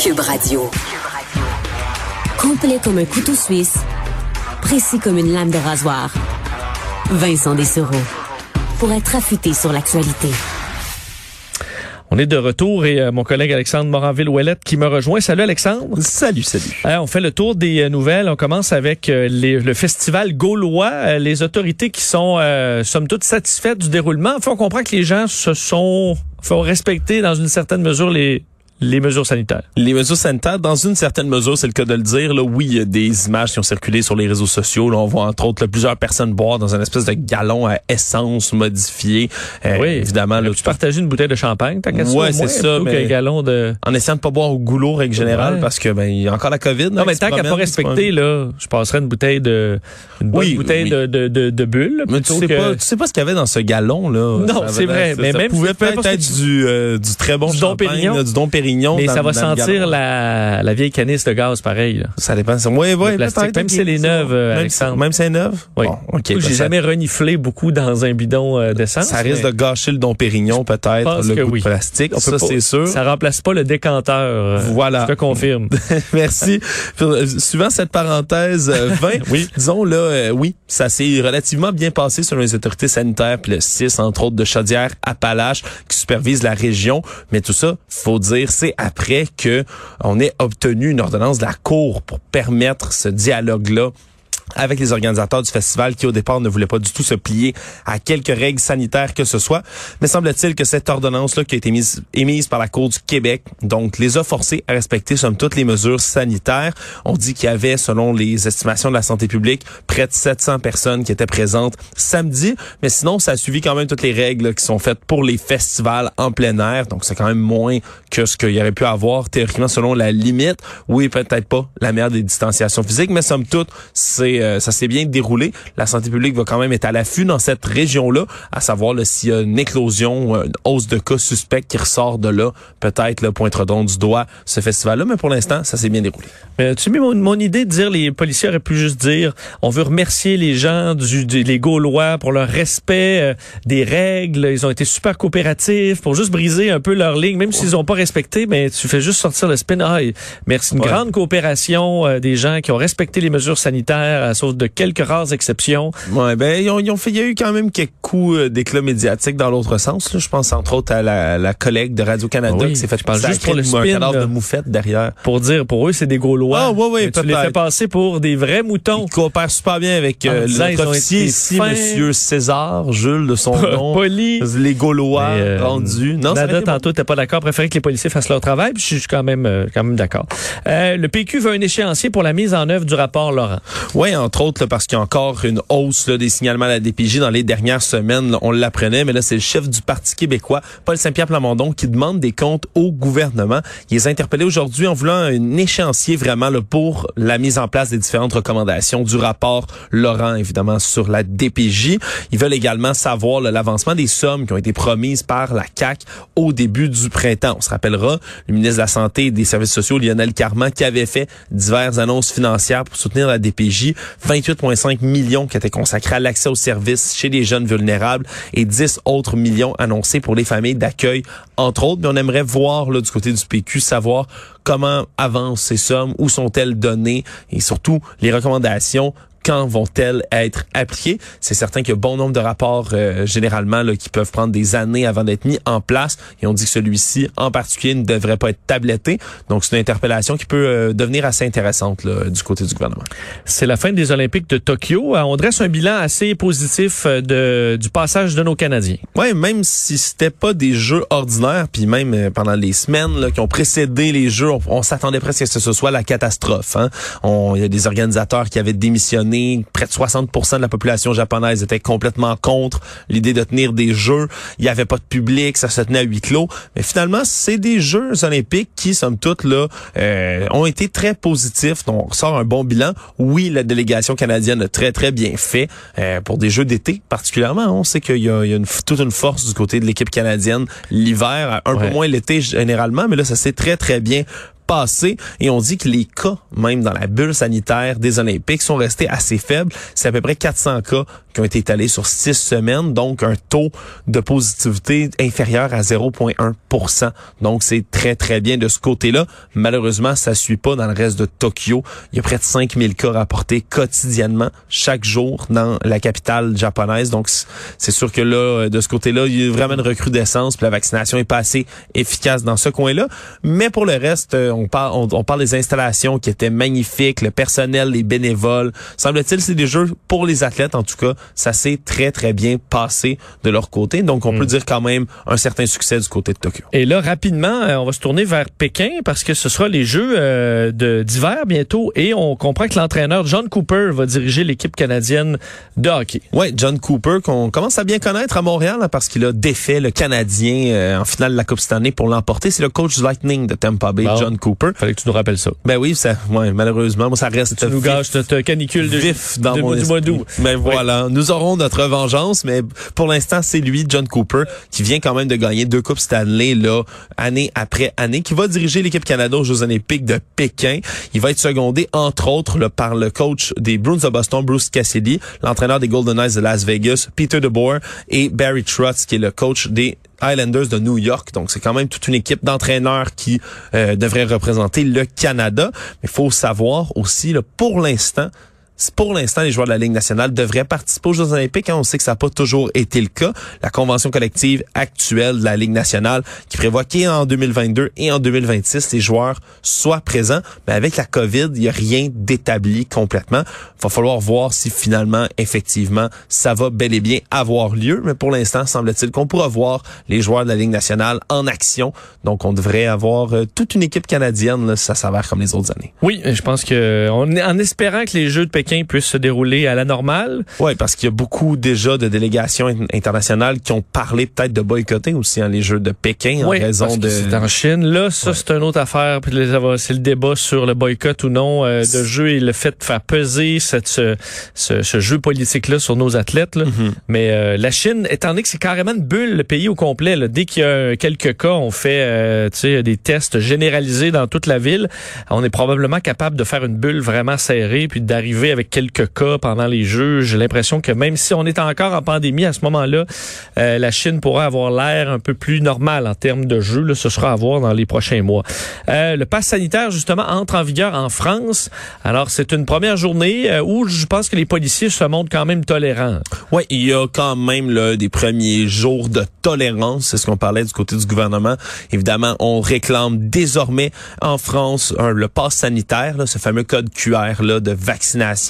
Cube Radio. Complet comme un couteau suisse, précis comme une lame de rasoir. Vincent Dessereau. Pour être affûté sur l'actualité. On est de retour et euh, mon collègue Alexandre Moranville-Ouellette qui me rejoint. Salut Alexandre. Salut, salut. Euh, on fait le tour des euh, nouvelles. On commence avec euh, les- le festival gaulois. Euh, les autorités qui sont, euh, somme toute, satisfaites du déroulement. Enfin, on comprend que les gens se sont, faut respecter dans une certaine mesure les, les mesures sanitaires. Les mesures sanitaires, dans une certaine mesure, c'est le cas de le dire. Là, oui, il y a des images qui ont circulé sur les réseaux sociaux. Là, on voit entre autres là, plusieurs personnes boire dans un espèce de galon à essence modifié. Euh, oui, évidemment. Là, tu partager une bouteille de champagne, t'as qu'à Ouais, c'est ça, mais- galon de... en essayant de pas boire au goulot, règle générale, Ouais. parce que ben il y a encore la COVID. Non, mais tant qu'à pas respecter, là, je passerais une bouteille de, une bonne Oui, bouteille oui. de, de, de, de bulles. Mais tu sais que- pas, tu sais pas ce qu'il y avait dans ce galon là. Non, c'est vrai, ça- mais ça même pouvait peut-être être du euh, du très bon Du champagne, Pérignon. du Dom Pérignon. Mais dans- ça va dans sentir la, la vieille canisse de gaz, pareil. là. Ça dépend. Oui, oui, plastique, même si elle est neuve, euh, même, Alexandre. si- même si elle est neuve? Oui. Bon, ok. J'ai ben, ça- jamais reniflé beaucoup dans un bidon euh, d'essence. Ça risque mais de gâcher le Dom Pérignon, peut-être, le goût oui. de plastique. on ça, c'est sûr. Ça remplace pas le décanteur. euh, Voilà. Je te confirme. Merci. Euh, Suivant cette parenthèse, euh, 20, Oui. disons là, euh, oui, ça s'est relativement bien passé selon les autorités sanitaires, puis le 6, entre autres, de Chaudière-Appalaches, qui supervise la région. Mais tout ça, faut dire, c'est après que on ait obtenu une ordonnance de la Cour pour permettre ce dialogue-là avec les organisateurs du festival qui au départ ne voulaient pas du tout se plier à quelques règles sanitaires que ce soit. Mais semble-t-il que cette ordonnance-là qui a été mise, émise par la Cour du Québec, donc les a forcés à respecter somme toutes les mesures sanitaires. On dit qu'il y avait, selon les estimations de la santé publique, près de 700 personnes qui étaient présentes samedi. Mais sinon, ça a suivi quand même toutes les règles qui sont faites pour les festivals en plein air. Donc c'est quand même moins que ce qu'il y aurait pu avoir théoriquement selon la limite. Oui, peut-être pas la meilleure des distanciations physiques, mais somme toute, c'est euh, ça s'est bien déroulé. La santé publique va quand même être à l'affût dans cette région-là, à savoir s'il y a une éclosion, une hausse de cas suspects qui ressort de là, peut-être le pointre donc du doigt ce festival-là, mais pour l'instant, ça s'est bien déroulé. Mais tu mets mon, mon idée de dire les policiers auraient pu juste dire on veut remercier les gens du, du- les Gaulois pour leur respect euh, des règles. Ils ont été super coopératifs pour juste briser un peu leur ligne, même s'ils ont pas respecté. Mais tu fais juste sortir le spin. Ah, merci une Ouais. grande coopération euh, des gens qui ont respecté les mesures sanitaires, à sauf de quelques rares exceptions. Ouais, ben ils ont, ils ont fait, il y a eu quand même quelques coups euh, d'éclat médiatique dans l'autre sens. là. Je pense entre autres à la, la collègue de Radio Canada oui, qui s'est fait sacrer juste pour le un spin, cadavre là. de moufette derrière. Pour dire, pour eux, c'est des Gaulois. Ah, ouais, ouais, tu les fais passer pour des vrais moutons. Il coopère super bien avec euh, ils notre officier ici, fins. Monsieur César, Jules de son nom. Poli. Les Gaulois euh, rendus. Non, ça Nada, bon. tantôt, t'es pas d'accord. Préférait que les policiers fassent leur travail. Puis je suis quand même, euh, quand même d'accord. Euh, le PQ veut un échéancier pour la mise en œuvre du rapport Laurent. Entre autres, là, parce qu'il y a encore une hausse là, des signalements à la DPJ dans les dernières semaines. on l'apprenait, mais là, c'est le chef du Parti québécois, Paul Saint-Pierre Plamondon, qui demande des comptes au gouvernement. Il les a interpellés aujourd'hui en voulant un échéancier vraiment là, pour la mise en place des différentes recommandations du rapport Laurent, évidemment, sur la DPJ. Ils veulent également savoir l'avancement des sommes qui ont été promises par la CAC au début du printemps. On se rappellera, le ministre de la Santé et des Services sociaux, Lionel Carman, qui avait fait diverses annonces financières pour soutenir la DPJ, 28,5 millions qui étaient consacrés à l'accès aux services chez les jeunes vulnérables et 10 autres millions annoncés pour les familles d'accueil, entre autres. Mais on aimerait voir là, du côté du PQ, savoir comment avancent ces sommes, où sont-elles données et surtout les recommandations quand vont-elles être appliquées? C'est certain qu'il y a bon nombre de rapports euh, généralement là, qui peuvent prendre des années avant d'être mis en place et on dit que celui-ci en particulier ne devrait pas être tabletté. Donc c'est une interpellation qui peut euh, devenir assez intéressante là, du côté du gouvernement. C'est la fin des Olympiques de Tokyo. Euh, On dresse un bilan assez positif euh, de, du passage de nos Canadiens. Ouais, même si c'était pas des jeux ordinaires, puis même euh, pendant les semaines là, qui ont précédé les jeux, on, on s'attendait presque à ce que ce soit la catastrophe. Hein? Il y a des organisateurs qui avaient démissionné. Près de 60 de la population japonaise était complètement contre l'idée de tenir des jeux. Il y avait pas de public, ça se tenait à huis clos. Mais finalement, c'est des Jeux olympiques qui, somme toute, là, euh, ont été très positifs. Donc, on sort un bon bilan. Oui, la délégation canadienne a très, très bien fait euh, pour des Jeux d'été particulièrement. On sait qu'il y a, il y a une, toute une force du côté de l'équipe canadienne l'hiver, un Ouais. peu moins l'été généralement, mais là, ça s'est très, très bien et on dit que les cas, même dans la bulle sanitaire des Olympiques, sont restés assez faibles. C'est à peu près 400 cas qui ont été étalés sur six semaines, donc un taux de positivité inférieur à 0,1% Donc, c'est très, très bien de ce côté-là. Malheureusement, ça suit pas dans le reste de Tokyo. Il y a près de 5000 cas rapportés quotidiennement, chaque jour, dans la capitale japonaise. Donc, c'est sûr que là, de ce côté-là, il y a vraiment une recrudescence, puis la vaccination est pas assez efficace dans ce coin-là. Mais pour le reste, euh, on parle, on, parle des installations qui étaient magnifiques, le personnel, les bénévoles. Semble-t-il, c'est des jeux pour les athlètes, en tout cas. Ça s'est très, très bien passé de leur côté. Donc, on peut mm. dire quand même un certain succès du côté de Tokyo. Et là, rapidement, euh, on va se tourner vers Pékin parce que ce sera les Jeux euh, d'hiver bientôt et on comprend que l'entraîneur John Cooper va diriger l'équipe canadienne de hockey. Oui, John Cooper qu'on commence à bien connaître à Montréal parce qu'il a défait le Canadien euh, en finale de la Coupe cette année pour l'emporter. C'est le coach du Lightning de Tampa Bay, John Cooper. Fallait que tu nous rappelles ça. Ben oui, ça, ouais, malheureusement, moi, ça reste tu nous gâches notre canicule de vif dans mon du mois d'août. Mais voilà, nous aurons notre vengeance, mais pour l'instant, c'est lui, John Cooper, qui vient quand même de gagner deux coupes Stanley là, année après année, qui va diriger l'équipe Canada aux Jeux Olympiques de Pékin. Il va être secondé entre autres par le coach des Bruins de Boston, Bruce Cassidy, l'entraîneur des Golden Knights de Las Vegas, Peter DeBoer et Barry Trotz, qui est le coach des Islanders de New York. Donc, c'est quand même toute une équipe d'entraîneurs qui euh, devrait représenter le Canada. Mais il faut savoir aussi, pour l'instant, pour l'instant, les joueurs de la Ligue nationale devraient participer aux Jeux olympiques. Hein. On sait que ça n'a pas toujours été le cas. La convention collective actuelle de la Ligue nationale qui prévoit qu'en 2022 et en 2026, les joueurs soient présents. Mais avec la COVID, il n'y a rien d'établi complètement. Il va falloir voir si finalement, effectivement, ça va bel et bien avoir lieu. Mais pour l'instant, semble-t-il qu'on pourra voir les joueurs de la Ligue nationale en action. Donc, on devrait avoir euh, toute une équipe canadienne. Là, ça s'avère comme les autres années. Oui, je pense que on, en espérant que les Jeux de Pékin puisse se dérouler à la normale. Oui, parce qu'il y a beaucoup déjà de délégations internationales qui ont parlé peut-être de boycotter aussi hein, les Jeux de Pékin en raison de. C'est en Chine. Là, ça c'est une autre affaire. C'est le débat sur le boycott ou non euh, de jeu et le fait de faire peser cette, ce, ce, jeu politique-là sur nos athlètes. Là. Mm-hmm. Mais euh, la Chine, étant donné que c'est carrément une bulle, le pays au complet, là, dès qu'il y a quelques cas, on fait euh, des tests généralisés dans toute la ville. On est probablement capable de faire une bulle vraiment serrée puis d'arriver avec quelques cas pendant les Jeux. J'ai l'impression que même si on est encore en pandémie à ce moment-là, euh, la Chine pourra avoir l'air un peu plus normal en termes de jeux. Là, ce sera à voir dans les prochains mois. Euh, le pass sanitaire, justement, entre en vigueur en France. Alors, c'est une première journée euh, où je pense que les policiers se montrent quand même tolérants. Oui, il y a quand même là, des premiers jours de tolérance. C'est ce qu'on parlait du côté du gouvernement. Évidemment, on réclame désormais en France le pass sanitaire, ce fameux code QR là, de vaccination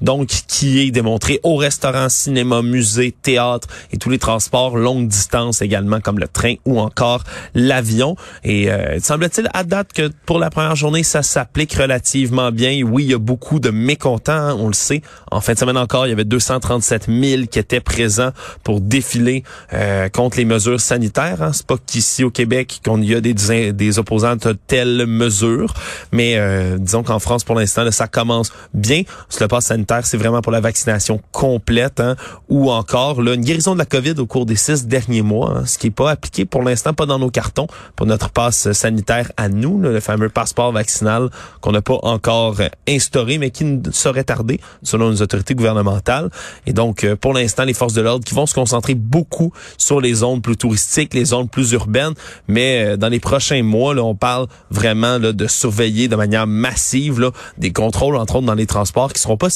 donc qui est démontré au restaurant, cinéma, musée, théâtre et tous les transports longue distance également, comme le train ou encore l'avion. Et euh, semble-t-il à date que pour la première journée, ça s'applique relativement bien. oui, il y a beaucoup de mécontents, hein, on le sait. En fin de semaine encore, il y avait 237 000 qui étaient présents pour défiler euh, contre les mesures sanitaires. Hein. C'est pas qu'ici au Québec qu'on y a des, des opposants de telles mesures, mais euh, disons qu'en France, pour l'instant, ça commence bien le pass sanitaire, c'est vraiment pour la vaccination complète, hein, ou encore là, une guérison de la COVID au cours des six derniers mois, hein, ce qui est pas appliqué pour l'instant, pas dans nos cartons, pour notre passe sanitaire à nous, le fameux passeport vaccinal qu'on n'a pas encore instauré, mais qui ne saurait tarder selon les autorités gouvernementales. Et donc, euh, pour l'instant, les forces de l'ordre qui vont se concentrer beaucoup sur les zones plus touristiques, les zones plus urbaines, mais euh, dans les prochains mois, là, on parle vraiment là, de surveiller de manière massive là, des contrôles, entre autres dans les transports, qui seront pas.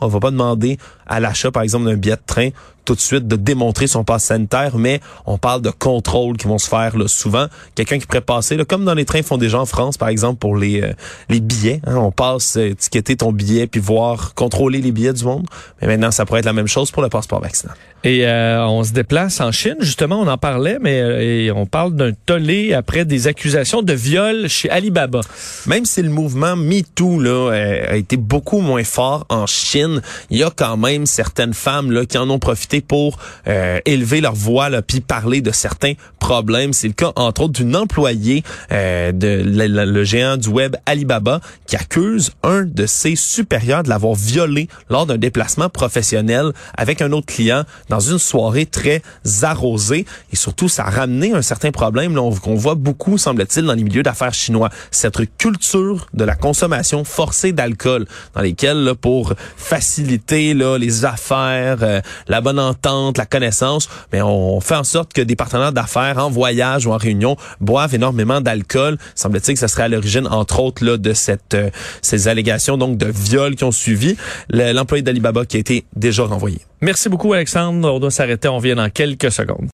On va pas demander à l'achat, par exemple, d'un billet de train tout de suite de démontrer son passe sanitaire, mais on parle de contrôles qui vont se faire là, souvent. Quelqu'un qui pourrait passer, là, comme dans les trains font déjà en France, par exemple, pour les, euh, les billets. Hein, on passe euh, étiqueter ton billet puis voir, contrôler les billets du monde. Mais maintenant, ça pourrait être la même chose pour le passeport vaccinal. Et euh, on se déplace en Chine, justement, on en parlait, mais on parle d'un tollé après des accusations de viol chez Alibaba. Même si le mouvement MeToo là, a été beaucoup moins fort en Chine, il y a quand même certaines femmes là, qui en ont profité pour euh, élever leur voix là, puis parler de certains problèmes. C'est le cas entre autres d'une employée euh, de le, géant du web Alibaba qui accuse un de ses supérieurs de l'avoir violé lors d'un déplacement professionnel avec un autre client dans une soirée très arrosée et surtout ça a ramené un certain problème qu'on voit beaucoup semble-t-il dans les milieux d'affaires chinois, cette culture de la consommation forcée d'alcool dans lesquels là, pour faciliter là, les affaires, euh, la bonne entente, la connaissance, mais on fait en sorte que des partenaires d'affaires en voyage ou en réunion boivent énormément d'alcool. Semble-t-il que ça serait à l'origine, entre autres, là, de cette, euh, ces allégations donc de viol qui ont suivi. L'employé d'Alibaba qui a été déjà renvoyé. Merci beaucoup, Alexandre. On doit s'arrêter. On vient dans quelques secondes.